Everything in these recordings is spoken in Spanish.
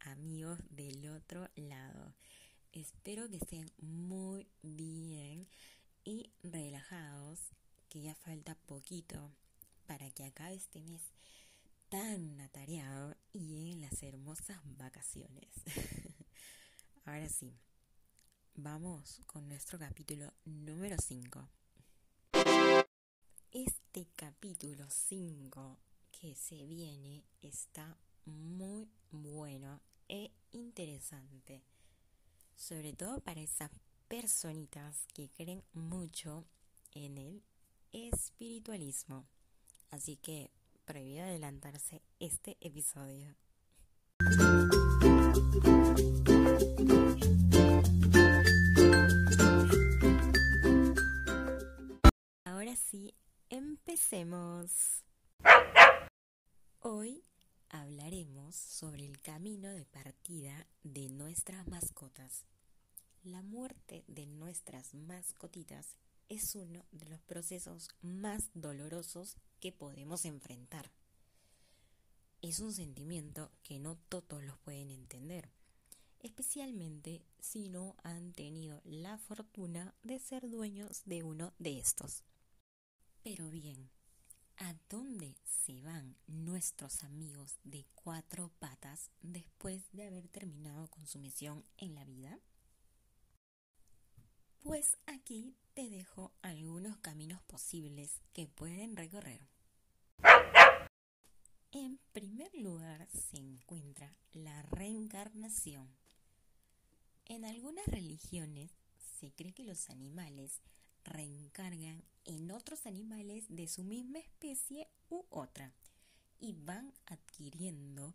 amigos del otro lado. Espero que estén muy bien y relajados, que ya falta poquito para que acabe este mes tan atareado y en las hermosas vacaciones. Ahora sí, vamos con nuestro capítulo número 5. Este capítulo 5 que se viene está muy bueno e interesante. Sobre todo para esas personitas que creen mucho en el espiritualismo. Así que prohibido adelantarse este episodio. Ahora sí, empecemos. Hoy hablaremos sobre el camino de partida de nuestras mascotas. La muerte de nuestras mascotitas es uno de los procesos más dolorosos que podemos enfrentar. Es un sentimiento que no todos los pueden entender, especialmente si no han tenido la fortuna de ser dueños de uno de estos. Pero bien, ¿A dónde se van nuestros amigos de cuatro patas después de haber terminado con su misión en la vida? Pues aquí te dejo algunos caminos posibles que pueden recorrer. En primer lugar se encuentra la reencarnación. En algunas religiones se cree que los animales reencargan en otros animales de su misma especie u otra y van adquiriendo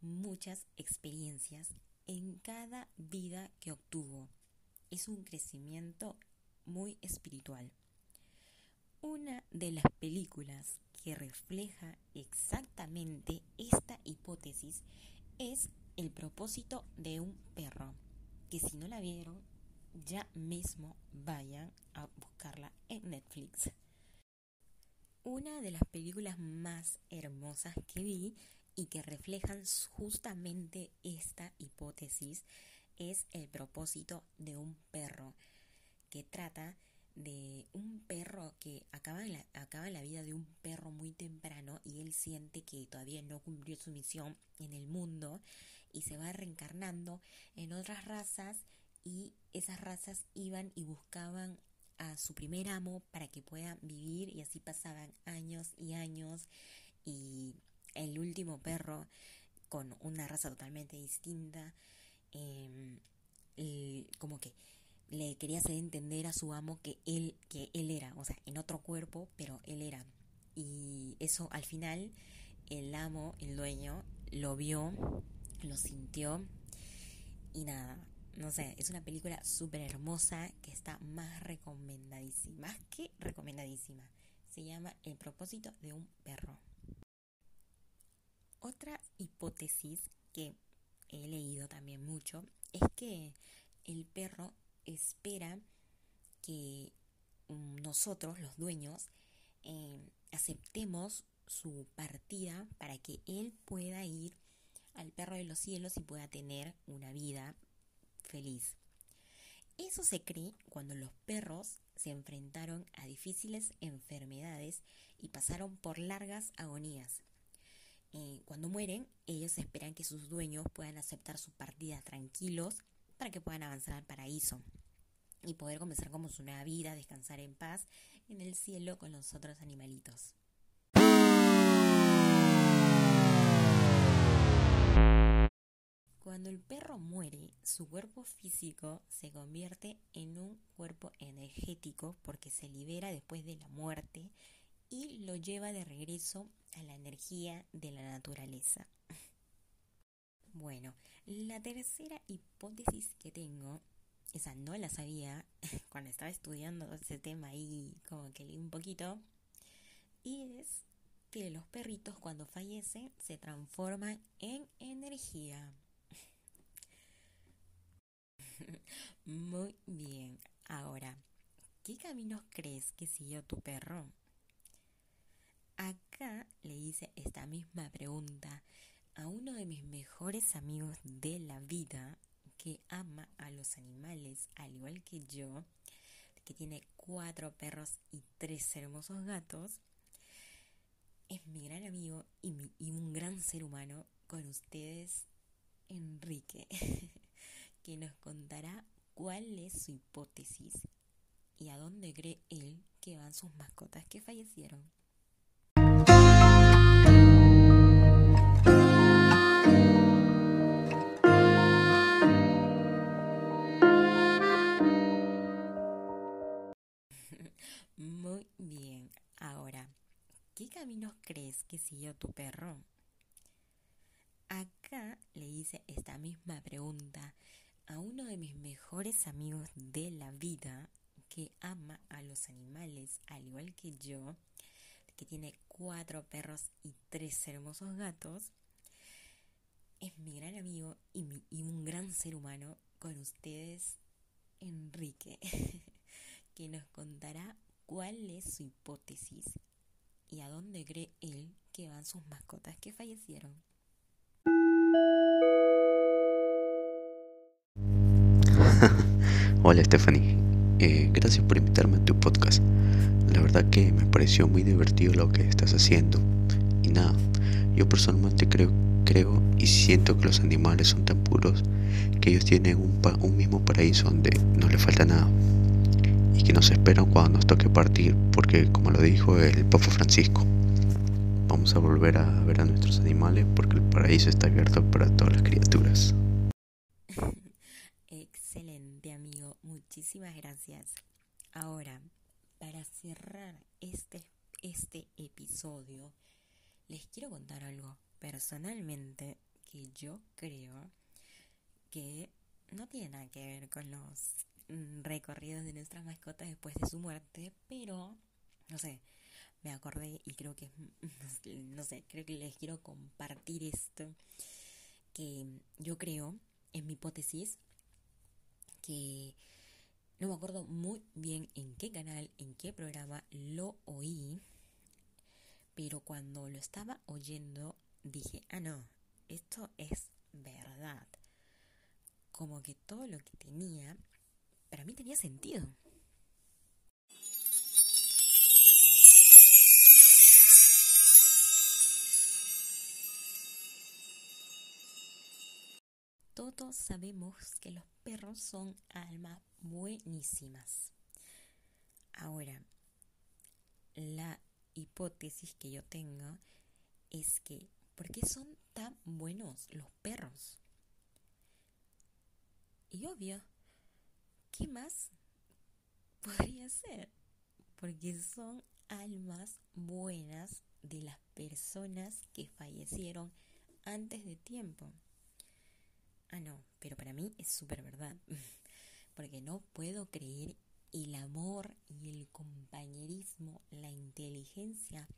muchas experiencias en cada vida que obtuvo. Es un crecimiento muy espiritual. Una de las películas que refleja exactamente esta hipótesis es El propósito de un perro, que si no la vieron ya mismo vayan a buscarla en Netflix. Una de las películas más hermosas que vi y que reflejan justamente esta hipótesis es El propósito de un perro, que trata de un perro que acaba la, acaba la vida de un perro muy temprano y él siente que todavía no cumplió su misión en el mundo y se va reencarnando en otras razas y esas razas iban y buscaban a su primer amo para que puedan vivir y así pasaban años y años. Y el último perro con una raza totalmente distinta em, como que le quería hacer entender a su amo que él que él era o sea en otro cuerpo pero él era. Y eso al final el amo el dueño lo vio lo sintió y nada no sé, es una película súper hermosa que está más recomendadísima, más que recomendadísima. Se llama El propósito de un perro. Otra hipótesis que he leído también mucho es que el perro espera que nosotros, los dueños, eh, aceptemos su partida para que él pueda ir al perro de los cielos y pueda tener una vida feliz. Eso se cree cuando los perros se enfrentaron a difíciles enfermedades y pasaron por largas agonías. Eh, cuando mueren, ellos esperan que sus dueños puedan aceptar su partida tranquilos para que puedan avanzar al paraíso y poder comenzar como su nueva vida, descansar en paz en el cielo con los otros animalitos. Cuando el perro muere, su cuerpo físico se convierte en un cuerpo energético porque se libera después de la muerte y lo lleva de regreso a la energía de la naturaleza. Bueno, la tercera hipótesis que tengo, esa no la sabía cuando estaba estudiando ese tema y como que leí un poquito, y es que los perritos cuando fallecen se transforman en energía. Muy bien. Ahora, ¿qué caminos crees que siguió tu perro? Acá le hice esta misma pregunta a uno de mis mejores amigos de la vida, que ama a los animales al igual que yo, que tiene cuatro perros y tres hermosos gatos, es mi gran amigo y un gran ser humano con ustedes, Enrique, que nos contará cuál es su hipótesis y a dónde cree él que van sus mascotas que fallecieron. Muy bien, ahora, ¿qué caminos crees que siguió tu perro? Acá le hice esta misma pregunta a uno de mis mejores amigos de la vida que ama a los animales al igual que yo, que tiene cuatro perros y tres hermosos gatos, es mi gran amigo y, un gran ser humano con ustedes, Enrique, que nos contará cuál es su hipótesis y a dónde cree él que van sus mascotas que fallecieron. Hola Stephanie, eh, gracias por invitarme a tu podcast. La verdad que me pareció muy divertido lo que estás haciendo. Y nada, yo personalmente creo, creo y siento que los animales son tan puros que ellos tienen un, un mismo paraíso donde no le falta nada. Y que nos esperan cuando nos toque partir, porque como lo dijo el Papa Francisco, vamos a volver a ver a nuestros animales porque el paraíso está abierto para todas las criaturas. Muchísimas gracias. Ahora, para cerrar este, este episodio, les quiero contar algo personalmente que yo creo que no tiene nada que ver con los mm, recorridos de nuestras mascotas después de su muerte, pero no sé, me acordé y creo que no sé, creo que les quiero compartir esto que yo creo, en mi hipótesis, que no me acuerdo muy bien en qué canal, en qué programa lo oí, pero cuando lo estaba oyendo dije, ah, no, esto es verdad. Como que todo lo que tenía, para mí tenía sentido. Todos sabemos que los son almas buenísimas. Ahora, la hipótesis que yo tengo es que, ¿por qué son tan buenos los perros? Y obvio, ¿qué más podría ser? Porque son almas buenas de las personas que fallecieron antes de tiempo. Ah, no, pero para mí es súper verdad. Porque no puedo creer el amor y el compañerismo, la inteligencia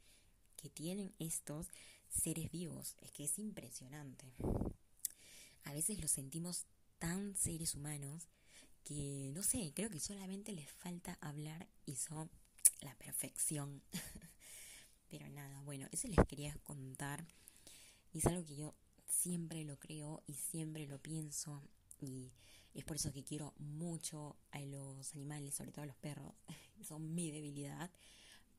que tienen estos seres vivos. Es que es impresionante. A veces los sentimos tan seres humanos que, no sé, creo que solamente les falta hablar y son la perfección. Pero nada, bueno, eso les quería contar. Y es algo que yo siempre lo creo y siempre lo pienso y es por eso que quiero mucho a los animales, sobre todo a los perros, son mi debilidad,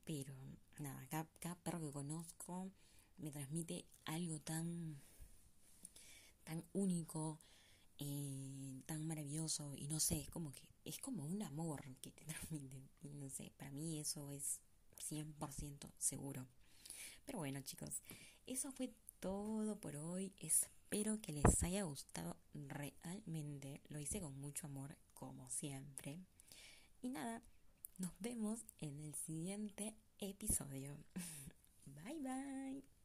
pero nada, cada, perro que conozco me transmite algo tan, tan único, eh, tan maravilloso y no sé, es como que es como un amor que te transmiten, no sé, para mí eso es 100% seguro. Pero bueno chicos, eso fue todo por hoy. Espero que les haya gustado realmente. Lo hice con mucho amor, como siempre. Y nada, nos vemos en el siguiente episodio. bye bye.